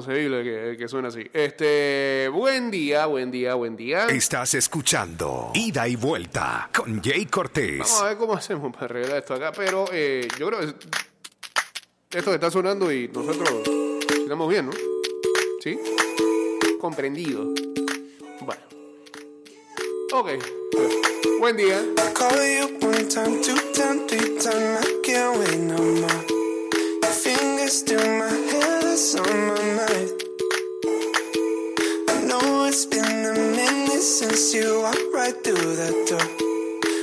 inconcebible que, que suena así. Este, buen día, buen día, buen día. Estás escuchando Ida y Vuelta con Jay Cortés. Vamos a ver cómo hacemos para arreglar esto acá, pero eh, yo creo que esto está sonando y nosotros estamos bien, ¿no? ¿Sí? Comprendido. Bueno. Ok. Buen día. I call you one time, two time, three time. I can't wait no more. Your fingers still my hair, mind. I know it's been a minute since you walked right through that door.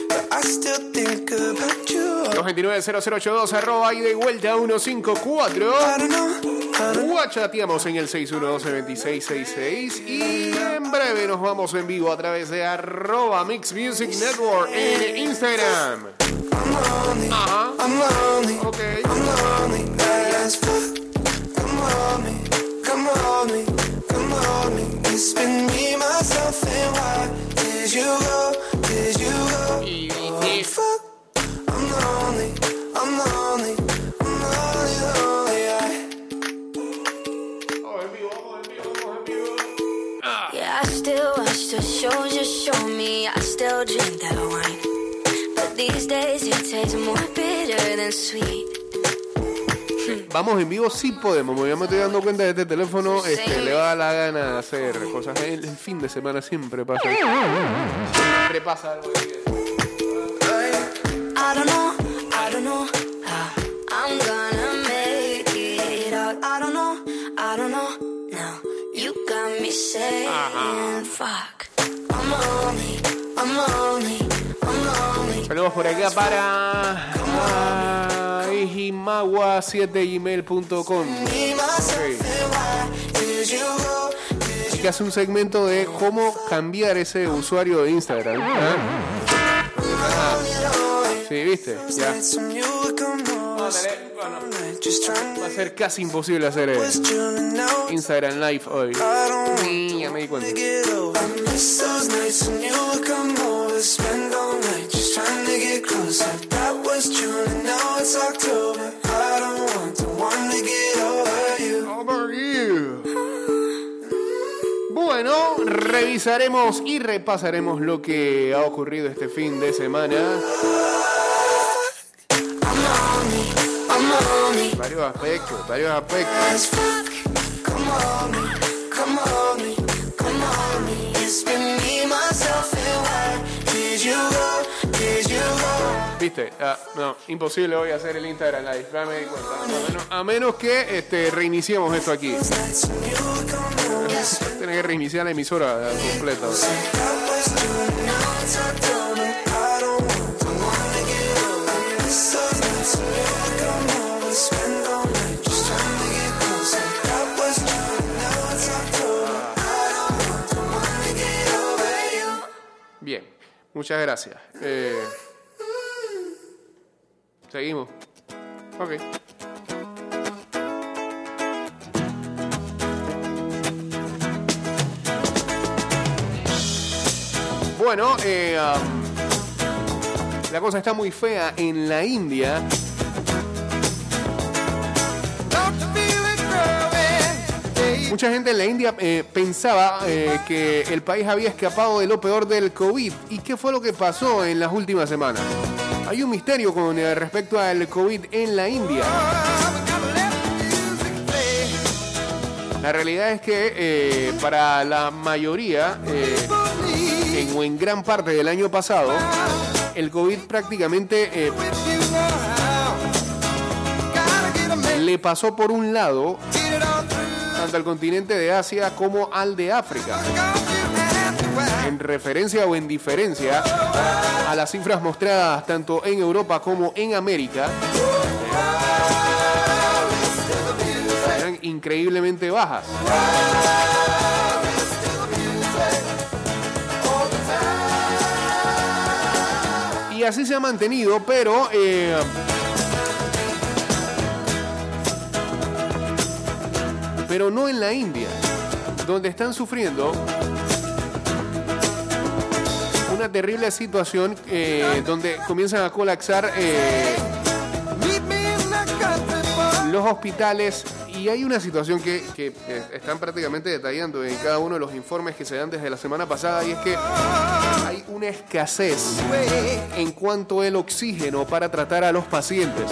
But I still think about you. 229-0082 arroba y vuelta 154. I don't know. I don't Guachateamos en el 612-2666 y en breve nos vamos en vivo a través de arroba Mix Music Network en Instagram. Ajá. Ok. Vamos en vivo, sí podemos. Ya me estoy dando cuenta de este teléfono, este, le va a dar la gana de hacer cosas. El, el fin de semana siempre pasa. Siempre pasa algo. I don't know, I don't know how I'm gonna make it out. I don't know, I don't know. Now you got me saying, fuck. I'm lonely, I'm lonely, I'm lonely. Saludos por acá para ah, ejimagua7gmail.com. me, myself, and why did you go? Did Y que hace un segmento de cómo cambiar ese usuario de Instagram. ¿ah? Sí, viste, ya. Va a ser casi imposible hacer eh, to know. Instagram Live hoy. Sí, ya me di cuenta. It's October. I don't want the one to get over you. Over you. Bueno, revisaremos y repasaremos lo que ha ocurrido este fin de semana. Varios aspectos, varios aspectos. It's been me, myself, and why did you go? Viste, Ah, no, imposible hoy hacer el Instagram Live. Cuenta. A menos, que este, reiniciemos esto aquí. Those nights when you would come over, Tiene que reiniciar la emisora completa. Bien, muchas gracias. Eh, Seguimos. Ok. Bueno, eh, um, la cosa está muy fea en la India. Mucha gente en la India eh, pensaba eh, que el país había escapado de lo peor del COVID. ¿Y qué fue lo que pasó en las últimas semanas? Hay un misterio con eh, respecto al COVID en la India. La realidad es que eh, para la mayoría, eh, en, gran parte del año pasado, el COVID prácticamente eh, le pasó por un lado tanto al continente de Asia como al de África. En referencia o en diferencia a las cifras mostradas tanto en Europa como en América, eran increíblemente bajas. Y así se ha mantenido, pero eh, pero no en la India, donde están sufriendo terrible situación eh, donde comienzan a colapsar eh, los hospitales y hay una situación que, que, eh, están prácticamente detallando en cada uno de los informes que se dan desde la semana pasada y es que hay una escasez en cuanto al oxígeno para tratar a los pacientes.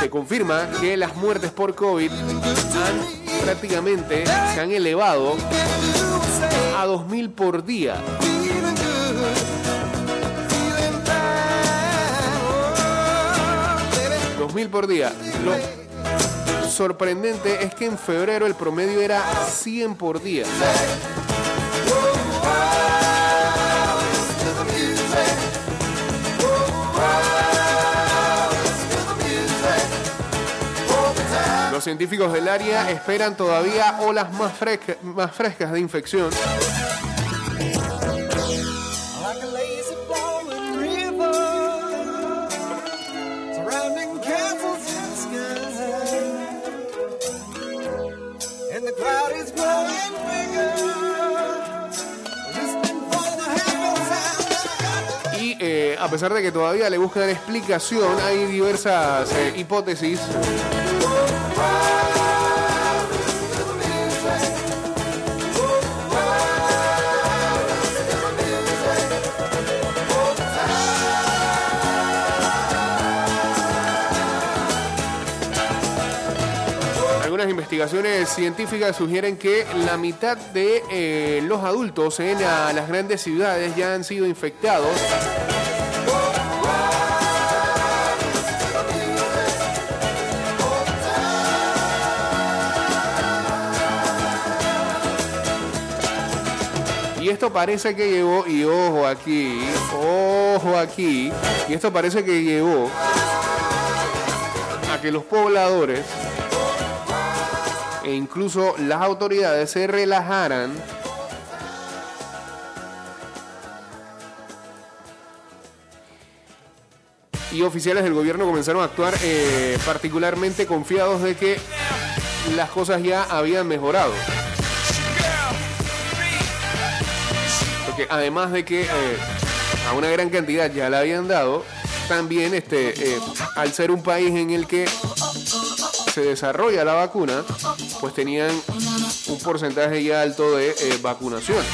Se confirma que las muertes por COVID han prácticamente se han elevado a 2.000 por día. 2.000 por día. Lo sorprendente es que en febrero el promedio era 100 por día. Los científicos del área esperan todavía olas más, fresca- más frescas de infección. A pesar de que todavía le buscan explicación, hay diversas eh, hipótesis. Algunas investigaciones científicas sugieren que la mitad de eh, los adultos en las grandes ciudades ya han sido infectados Y esto parece que llevó, y ojo aquí, ojo aquí, y esto parece que llevó a que los pobladores e incluso las autoridades se relajaran y oficiales del gobierno comenzaron a actuar eh, particularmente confiados de que las cosas ya habían mejorado. Porque además de que eh, a una gran cantidad ya la habían dado, también este, eh, al ser un país en el que se desarrolla la vacuna, pues tenían un porcentaje ya alto de eh, vacunación.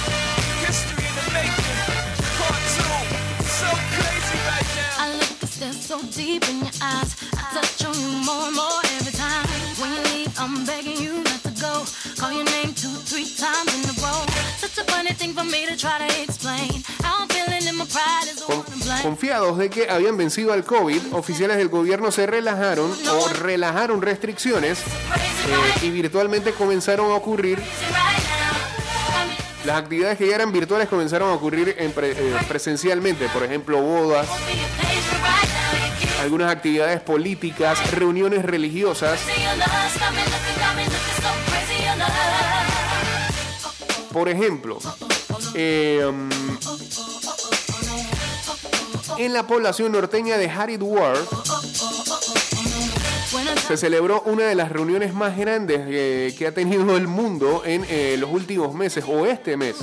Call your name two, three times in a row. Such a funny thing for me to try to explain. How I'm feeling my pride is the one to blame. confiados de que habían vencido al COVID, oficiales del gobierno se relajaron o relajaron restricciones eh, y virtualmente comenzaron a ocurrir Las actividades que ya eran virtuales comenzaron a ocurrir en pre- eh, presencialmente, por ejemplo, bodas, algunas actividades políticas, reuniones religiosas. Por ejemplo, eh, um, en la población norteña de Haridwar se celebró una de las reuniones más grandes eh, que ha tenido el mundo en eh, los últimos meses o este mes,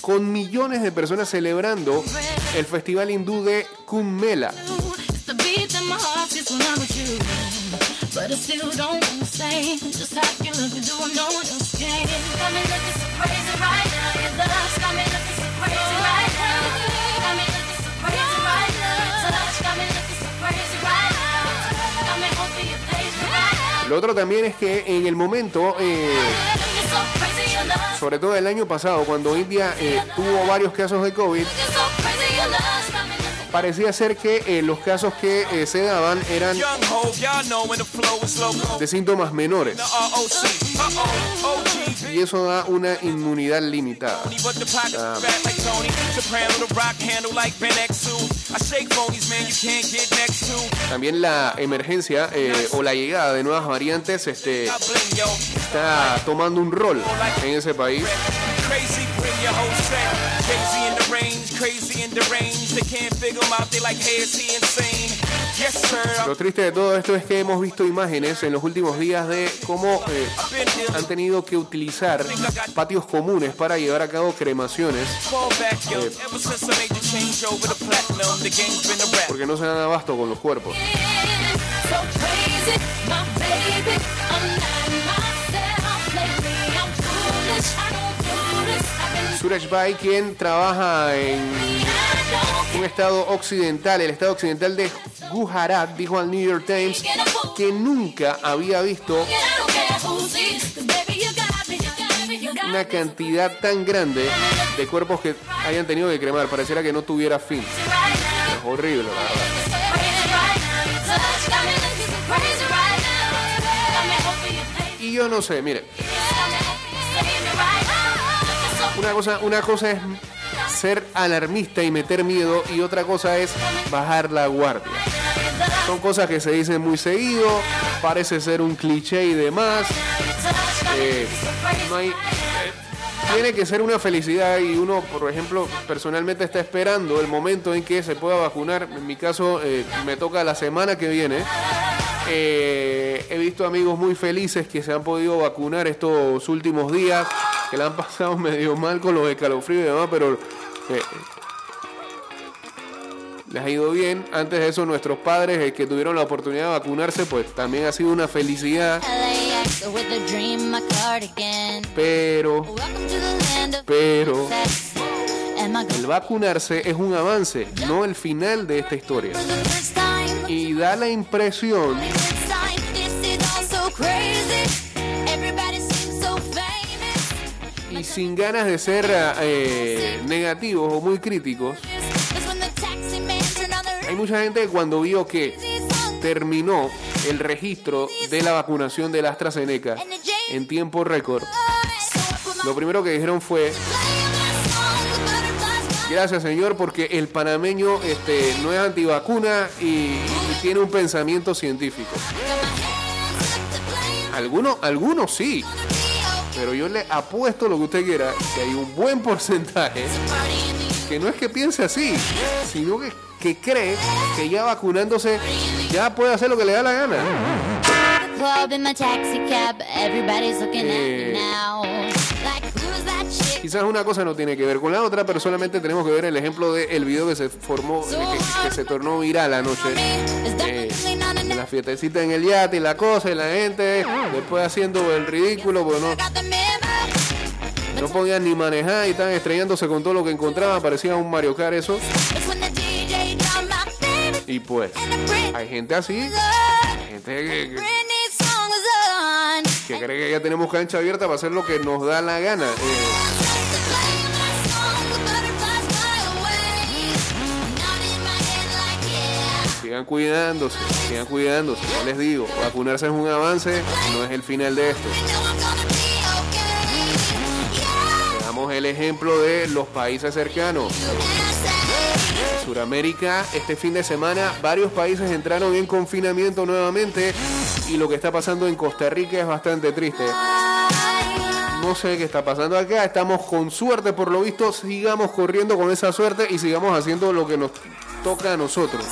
con millones de personas celebrando el festival hindú de Kumbh. But I still don't understand just how you look and do no one else can. Got me looking so crazy right now. Your love's got me looking so crazy right now. Got me looking so crazy right now. Your touch got me looking so crazy right now. Got me hoping you pays me right now. Lo otro también es que en el momento, eh, sobre todo el año pasado, cuando India eh, tuvo varios casos de COVID, parecía ser que eh, los casos que eh, se daban eran de síntomas menores. Y eso da una inmunidad limitada. But the pockets fat like Tony. Soprano, the rock handle like Ben X2. I shake phonies, man, you can't get next to. También la emergencia eh, o la llegada de nuevas variantes este, está tomando un rol en ese país. Crazy, bring your whole set. Crazy in the range, crazy in the range. They can't figure him out, they like, hey, is he insane? Yes, sir, Lo triste de todo esto es que hemos visto imágenes en los últimos días de cómo eh, han tenido que utilizar patios comunes para llevar a cabo cremaciones rap. porque no se dan abasto con los cuerpos. Suraj Bai, quien trabaja en un estado occidental, el estado occidental de Gujarat, dijo al New York Times que nunca había visto una cantidad tan grande de cuerpos que hayan tenido que cremar. Pareciera que no tuviera fin. Es horrible, la verdad. Y yo no sé, mire, una cosa, una cosa es ser alarmista y meter miedo y otra cosa es bajar la guardia. Son cosas que se dicen muy seguido, parece ser un cliché y demás. Eh, no hay- eh, tiene que ser una felicidad y uno, por ejemplo, personalmente está esperando el momento en que se pueda vacunar. En mi caso, eh, me toca la semana que viene. He visto amigos muy felices que se han podido vacunar estos últimos días, que la han pasado medio mal con los escalofríos y demás, pero eh, les ha ido bien. Antes de eso, nuestros padres eh, que tuvieron la oportunidad de vacunarse, pues también ha sido una felicidad, pero Pero- el vacunarse es un avance, no el final de esta historia. Y da la impresión sin ganas de ser eh, negativos o muy críticos, hay mucha gente que cuando vio que terminó el registro de la vacunación de la AstraZeneca en tiempo récord, lo primero que dijeron fue, gracias señor, porque el panameño este, no es antivacuna y, y tiene un pensamiento científico. Algunos, algunos sí. Pero yo le apuesto lo que usted quiera, que hay un buen porcentaje que no es que piense así, sino que, que cree que ya vacunándose ya puede hacer lo que le da la gana. Quizás una cosa no tiene que ver con la otra, pero solamente tenemos que ver el ejemplo del video que se formó, que, se tornó viral anoche. Eh, de la fiestecita en el yate y la cosa, y la gente después haciendo el ridículo, porque no, Got the memo. no podían ni manejar y estaban estrellándose con todo lo que encontraban, parecía un Mario Kart eso. Y pues, hay gente así, gente que, que cree que ya tenemos cancha abierta para hacer lo que nos da la gana. Eh, sigan cuidándose, sigan cuidándose. Ya les digo, vacunarse es un avance, no es el final de esto. Damos el ejemplo de los países cercanos. Suramérica, este fin de semana, varios países entraron en confinamiento nuevamente y lo que está pasando en Costa Rica es bastante triste. No sé qué está pasando acá, estamos con suerte por lo visto, sigamos corriendo con esa suerte y sigamos haciendo lo que nos toca a nosotros.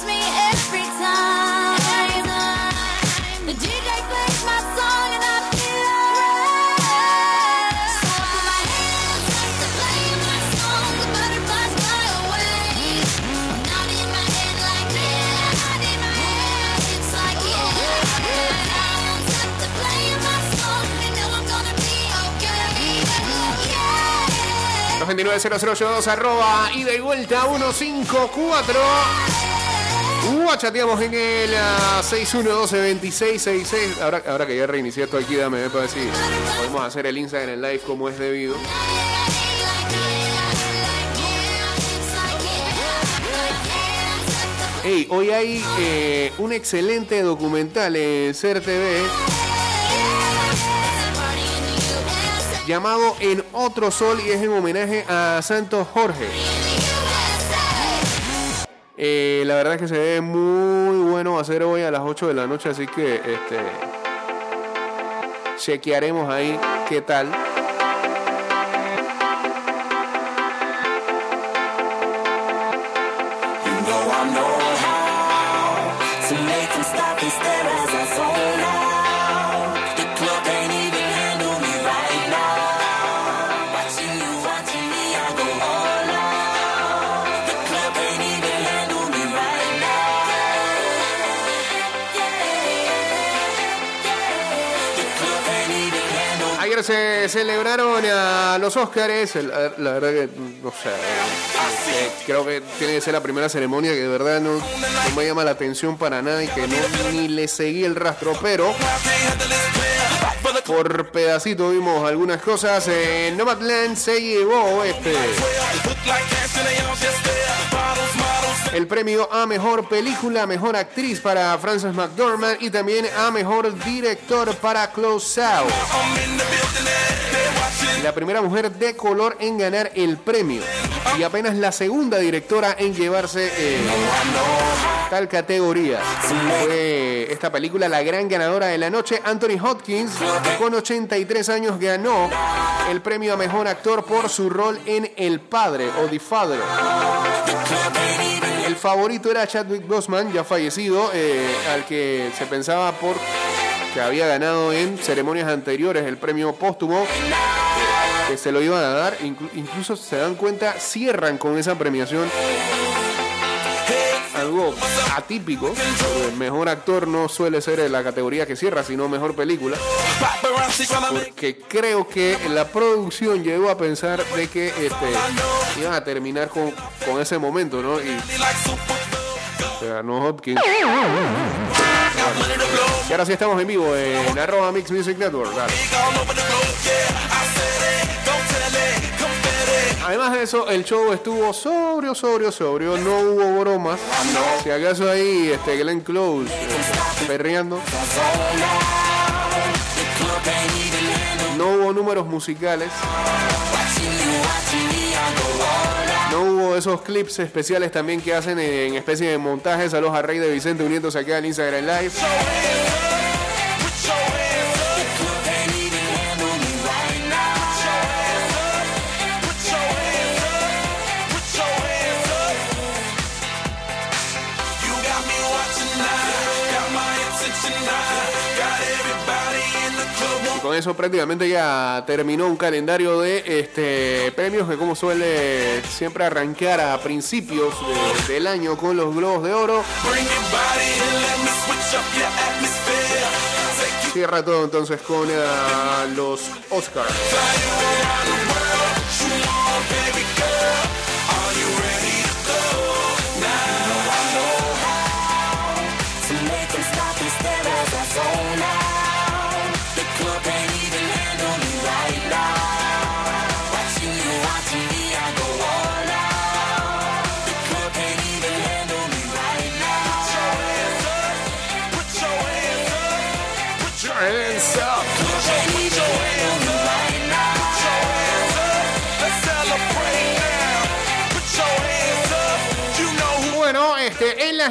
229-0082 arroba y vuelta 154. Uh, chateamos en el ah, 6112-2666. Ahora, ahora que ya reinicié esto aquí, dame eh, para ver si podemos hacer el Instagram Live como es debido. Hey, hoy hay eh, un excelente documental en Ser llamado En Otro Sol y es en homenaje a Santos Jorge. Eh, la verdad es que se ve muy bueno ser hoy a las 8 de la noche, así que este chequearemos ahí qué tal. Celebraron a los Óscares. La, la verdad que, no sé, eh, creo que tiene que ser la primera ceremonia que de verdad no, no me llama la atención para nada y que no, ni le seguí el rastro, pero por pedacito vimos algunas cosas. Eh, Nomadland se llevó este el premio a mejor película, mejor actriz para Frances McDormand y también a mejor director para Close Out. La primera mujer de color en ganar el premio y apenas la segunda directora en llevarse eh, tal categoría. Fue esta película la gran ganadora de la noche. Anthony Hopkins, con 83 años, ganó el premio a mejor actor por su rol en El Padre o The Father. Favorito era Chadwick Boseman, ya fallecido, eh, al que se pensaba por que había ganado en ceremonias anteriores el premio póstumo que se lo iban a dar. Inclu- incluso se dan cuenta, cierran con esa premiación. Algo atípico. El mejor actor no suele ser la categoría que cierra, sino mejor película. Porque creo que la producción llegó a pensar de que este, iban a terminar con, con ese momento, ¿no? Y Hopkins. Y ahora sí estamos en vivo en arroba Mix Music Network. dale. Además de eso, el show estuvo sobrio, sobrio, sobrio. No hubo bromas. Si acaso ahí este Glenn Close eh, perreando. No hubo números musicales. No hubo esos clips especiales también que hacen en especie de montajes. A Rey de Vicente uniéndose aquí al Instagram Live. Eso prácticamente ya terminó un calendario de este premios que como suele siempre arrancar a principios de- del año con los globos de oro. Cierra todo entonces con ah, los Oscars.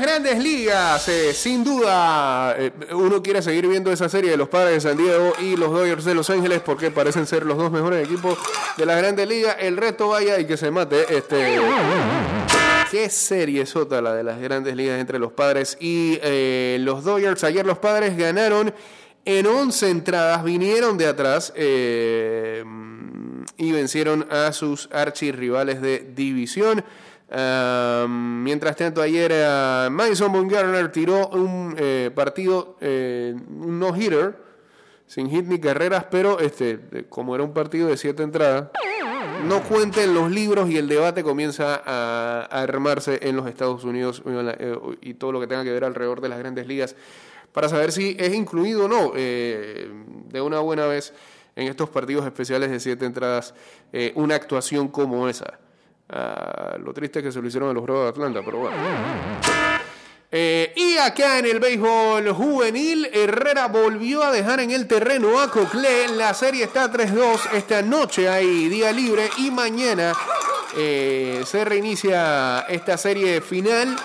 Grandes ligas, eh, sin duda, eh, uno quiere seguir viendo esa serie de los padres de San Diego y los Dodgers de Los Ángeles porque parecen ser los dos mejores equipos de las grandes ligas. El resto vaya y que se mate. Este, qué serie sota la de las grandes ligas entre los padres y eh, los Dodgers. Ayer los padres ganaron en 11 entradas, vinieron de atrás y vencieron a sus archirrivales de división. Ah, mientras tanto, ayer ah, Madison Bumgarner tiró un eh, partido, eh, un no-hitter, sin hit ni carreras, pero este, como era un partido de siete entradas, no cuenten los libros y el debate comienza a, a armarse en los Estados Unidos la- eh, y todo lo que tenga que ver alrededor de las grandes ligas para saber si es incluido o no eh, de una buena vez en estos partidos especiales de siete entradas eh, una actuación como esa. Ah, lo triste es que se lo hicieron a los Bravos de Atlanta, pero bueno. Eh, y acá en el béisbol juvenil, Herrera volvió a dejar en el terreno a Coclé. La serie está 3-2. Esta noche hay día libre y mañana eh, se reinicia esta serie final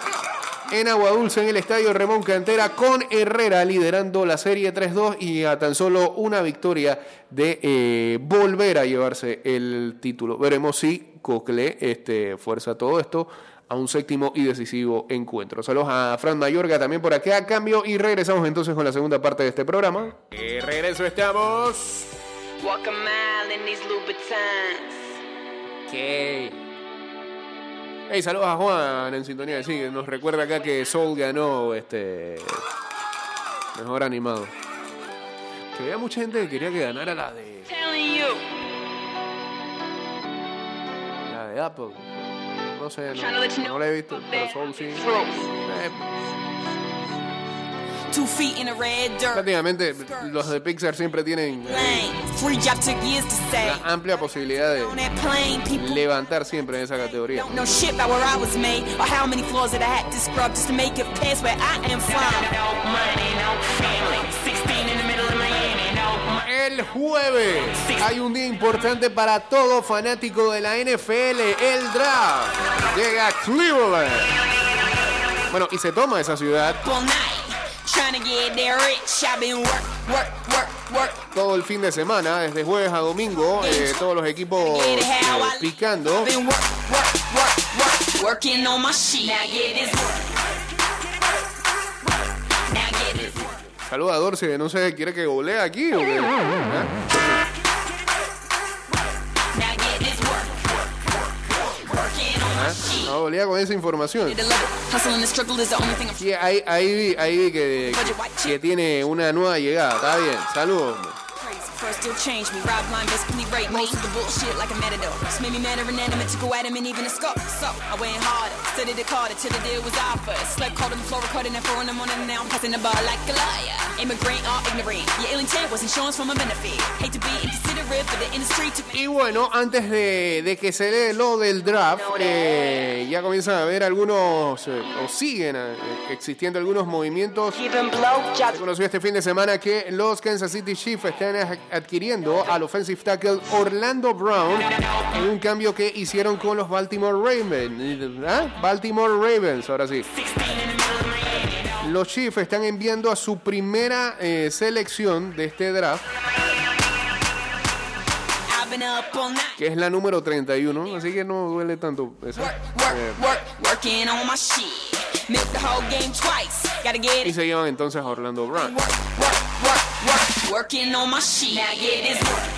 en Agua Dulce en el estadio Ramón Cantera con Herrera liderando la serie 3-2 y a tan solo una victoria de eh, volver a llevarse el título. Veremos si Coclé este, fuerza todo esto a un séptimo y decisivo encuentro. Saludos a Fran Mayorga también por acá. Cambio y regresamos entonces con la segunda parte de este programa. Y regreso estamos. Walk a mile in these. Hey, saludos a Juan en sintonía. Sí, nos recuerda acá que Soul ganó este mejor animado. Que había mucha gente que quería que ganara la de, la de Apple. No sé, no, no la he visto, pero Soul sí. Eh, prácticamente los de Pixar siempre tienen Lane. Free job took years to say. la amplia posibilidad de levantar siempre en esa categoría. don't know shit about where I was made or how many floors that I had to scrub just to make it past where I am from. No money, no family. 16 in the middle of Miami, no money. El jueves hay un día importante para todo fanático de la NFL, el draft. Llega a Cleveland. Bueno, y se toma esa ciudad todo el fin de semana, desde jueves a domingo, eh, todos los equipos eh, picando. Saluda a Dorsey, no sé, ¿quiere que golee aquí o qué? ¿Ah? No golea con esa información. Sí, ahí, ahí, vi- ahí vi que, que tiene una nueva llegada, está bien. Saludos. Still change me. Rob line basically rape Most of the bullshit like a matador. Just made me mad and inanimate to go at him and even a scope. So I went harder, studied till the deal was offered. Slept called him floor recording at four in the morning and now I'm passing the bar like a liar. Immigrant or ignorant. Your ill intent was insurance for my benefit. Hate to be inconsiderate, but the industry took me. Y bueno, antes de, de que se dé lo del draft, eh, ya comienzan a haber algunos, eh, o siguen eh, existiendo algunos movimientos. Se conoció este fin de semana que los Kansas City Chiefs están adquiriendo al offensive tackle Orlando Brown en un cambio que hicieron con los Baltimore Ravens. ¿Ah? Baltimore Ravens, ahora sí. Los Chiefs están enviando a su primera eh, selección de este draft, que es la número 31, así que no duele tanto eso. Eh, y se llevan entonces a Orlando Brown. Work, work, work, work. Working on my shit. Now get this work.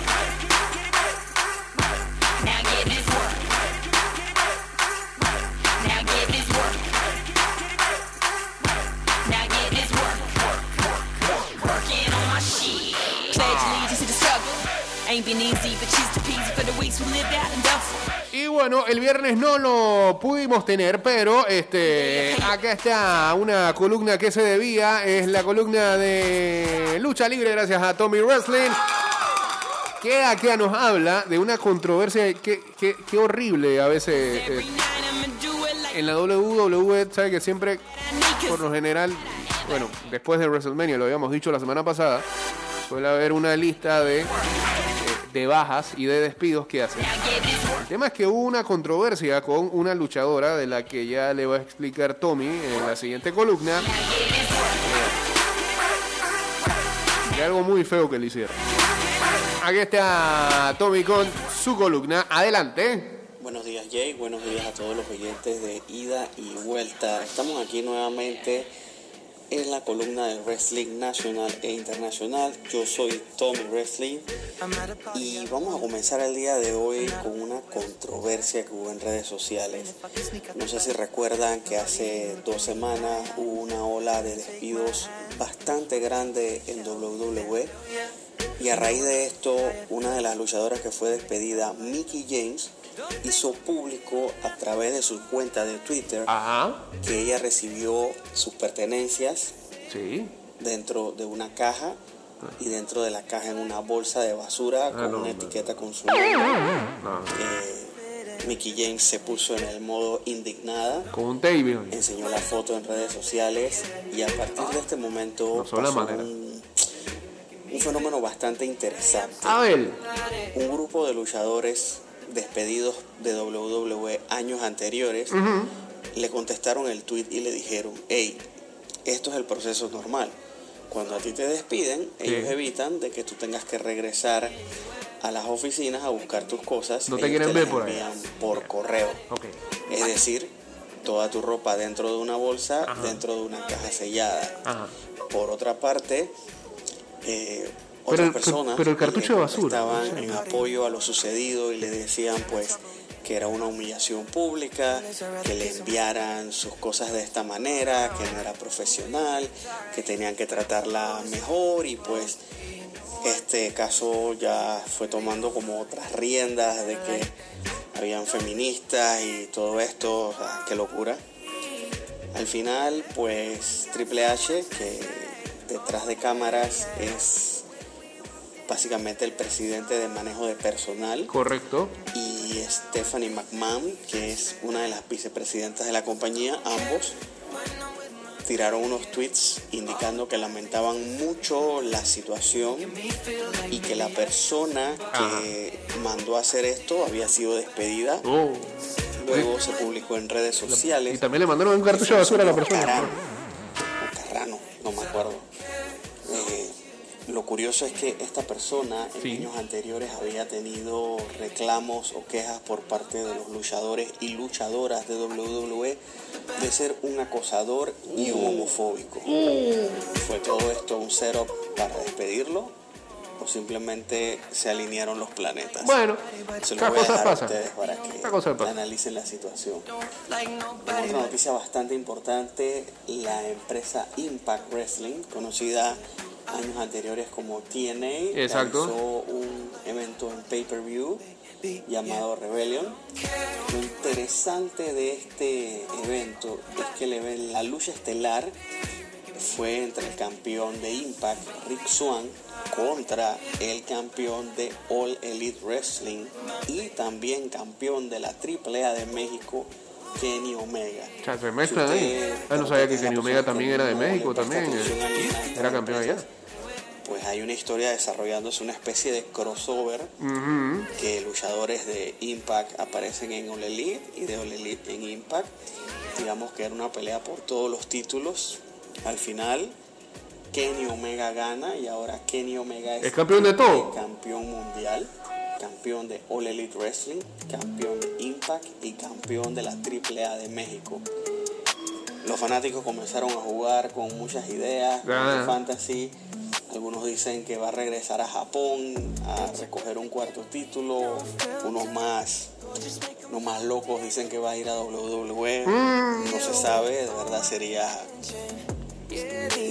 Now get this work. Now get this work. Now get this work. Working on my shit. The struggle. Ain't been easy, but she's too peasy for the weeks we lived out in Duffel. Bueno, el viernes no lo pudimos tener, pero este acá está una columna que se debía, es la columna de lucha libre gracias a Tommy Wrestling. Que acá nos habla de una controversia que, horrible a veces like en la WWE, sabe que siempre por lo general, bueno, después de WrestleMania, lo habíamos dicho la semana pasada, suele haber una lista de, de bajas y de despidos que hacen. El tema es que hubo una controversia con una luchadora de la que ya le va a explicar Tommy en la siguiente columna. De algo muy feo que le hicieron. Aquí está Tommy con su columna. Adelante. Buenos días Jay, buenos días a todos los oyentes de ida y vuelta. Estamos aquí nuevamente en la columna de Wrestling Nacional e Internacional. Yo soy Tommy Wrestling y vamos a comenzar el día de hoy con una controversia que hubo en redes sociales. No sé si recuerdan que hace dos semanas hubo una ola de despidos bastante grande en WWE y a raíz de esto una de las luchadoras que fue despedida, Mickey James, hizo público a través de su cuenta de Twitter Ajá. que ella recibió sus pertenencias Sí. dentro de una caja y dentro de la caja en una bolsa de basura con no, una hombre. etiqueta con su nombre. No, Eh, Mickey James se puso en el modo indignada, con un tape. enseñó la foto en redes sociales y a partir de este momento No pasó un, un fenómeno bastante interesante. A ver. Un grupo de luchadores despedidos de WWE años anteriores le contestaron el tweet y le dijeron, hey, esto es el proceso normal. Cuando a ti te despiden, ellos evitan de que tú tengas que regresar a las oficinas a buscar tus cosas. No te ellos quieren ver por ahí. por correo. Es decir, toda tu ropa dentro de una bolsa, dentro de una caja sellada. Ajá. Por otra parte, eh, otras el- personas pero el cartucho de basura, sé. en apoyo a lo sucedido y le decían pues que era una humillación pública, que le enviaran sus cosas de esta manera, que no era profesional, que tenían que tratarla mejor y pues este caso ya fue tomando como otras riendas de que habían feministas y todo esto, o sea, qué locura. Al final, pues Triple H, que detrás de cámaras es básicamente el presidente de manejo de personal, Correcto. y Stephanie McMahon, que es una de las vicepresidentas de la compañía, ambos tiraron unos tweets indicando que lamentaban mucho la situación y que la persona que mandó a hacer esto había sido despedida. Oh. Luego se publicó en redes sociales. Y también le mandaron un cartucho de basura a la persona. Lo curioso es que esta persona en Sí. años anteriores había tenido reclamos o quejas por parte de los luchadores y luchadoras de WWE de ser un acosador y un homofóbico. ¿Fue todo esto un setup para despedirlo? ¿O simplemente se alinearon los planetas? Bueno, Se lo voy a dejar a pasan. ustedes para que analicen la situación. Otra noticia bastante importante, la empresa Impact Wrestling, conocida años anteriores como TNA, Exacto. realizó un evento en pay-per-view llamado Rebellion. Lo interesante de este evento es que la lucha estelar fue entre el campeón de Impact, Rick Swan, contra el campeón de All Elite Wrestling y también campeón de la AAA de México, Kenny Omega. O sea, se mezclan Si ahí. usted- Ah, no sabía que Kenny Omega también era de México, también. eh, Era campeón allá. Pues hay una historia desarrollándose, una especie de crossover que luchadores de Impact aparecen en All Elite y de All Elite en Impact. Digamos que era una pelea por todos los títulos. Al final, Kenny Omega gana y ahora Kenny Omega es, ¿Es campeón de todo? campeón mundial, campeón de All Elite Wrestling, campeón de Impact y campeón de la AAA de México. Los fanáticos comenzaron a jugar con muchas ideas Ah. de fantasy. Algunos dicen que va a regresar a Japón a recoger un cuarto título. Unos más, unos más locos dicen que va a ir a WWE. Mm. No se sabe, de verdad sería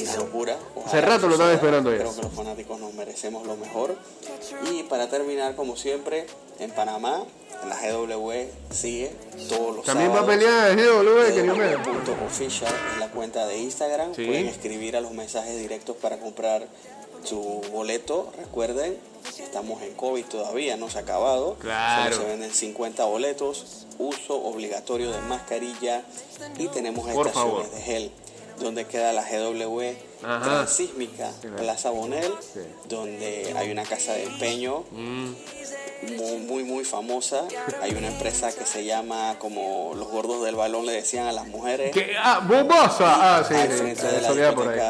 una locura. Ojalá Hace rato lo estaba esperando. Creo que los fanáticos nos merecemos lo mejor. Y para terminar, como siempre, en Panamá, en la GW sigue todos los También va a sábados. pelear el GW, Kenny Omega. Punto official en la cuenta de Instagram. Sí. Pueden escribir a los mensajes directos para comprar su boleto. Recuerden, estamos en COVID todavía, no se ha acabado. Claro. Solo se venden 50 boletos. Uso obligatorio de mascarilla y tenemos Por estaciones favor. de gel. Donde queda la GW Ajá. Transísmica, Plaza Bonel, donde hay una casa de empeño Mm. muy, muy, muy famosa. Hay una empresa que se llama, como los gordos del balón le decían a las mujeres. ¿Qué? Ah, bobosa. Ah, sí, al sí. de la por ahí.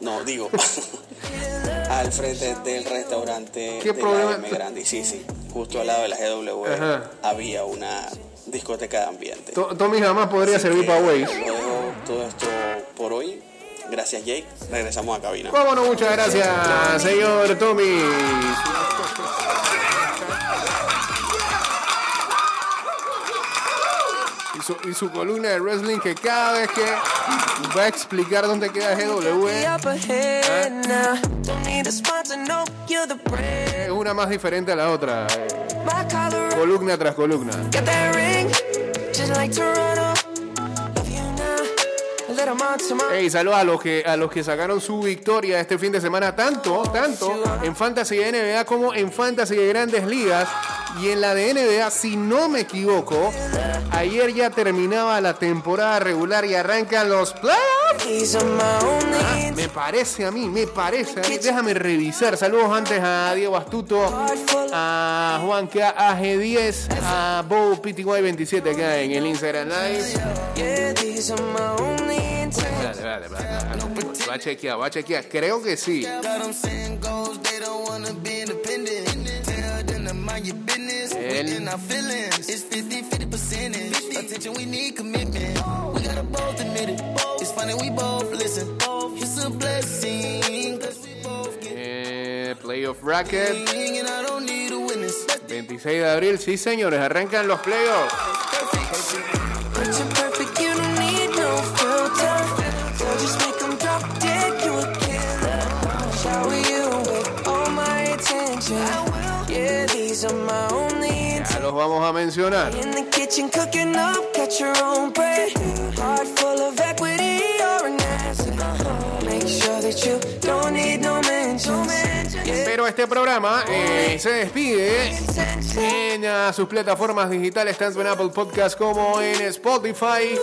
No, digo, al frente del restaurante ¿Qué de problema? la M Grande. Sí, sí, justo al lado de la GW Ajá. había una discoteca de ambiente. To- Tommy jamás podría Así servir para Waze. todo esto por hoy. Gracias, Jake. Regresamos a cabina. Vámonos, muchas gracias, señor Tommy. Y su, y su columna de wrestling que cada vez que va a explicar dónde queda GW brand. es una más diferente a la otra, eh, columna tras columna. Hey, saludos a los que a los que sacaron su victoria este fin de semana, tanto, tanto en Fantasy NBA como en Fantasy de Grandes Ligas. Y en la de NBA, si no me equivoco, ayer ya terminaba la temporada regular y arrancan los playoffs. Only Me parece a mí, me parece a mí. Déjame revisar. Saludos antes a Diego Astuto, a Juan K. AG10, a Bo PTY27 acá en el Instagram Live. Espérate, espérate, espérate. Va a chequear, va a chequear. Creo que sí. Mind your business. El- Within our feelings, it's 50 50 percentage. Attention, we need commitment. We gotta both admit it. It's funny, we both listen. It's a blessing. 'cause we both get Eh, playoff bracket. and I don't need a witness. 26 de abril, sí señores, arrancan los playoffs. No mentions. Yeah. Pero este programa eh, se despide en sus plataformas digitales, tanto en Apple Podcast como en Spotify.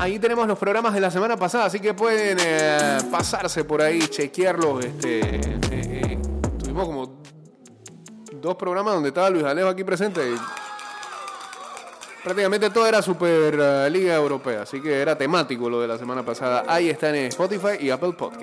Ahí tenemos los programas de la semana pasada, así que pueden eh, pasarse por ahí, chequearlos. Este, dos programas donde estaba Luis Alejo aquí presente. y prácticamente todo era Super eh, Liga Europea, así que era temático lo de la semana pasada. Ahí están en Spotify y Apple Podcast.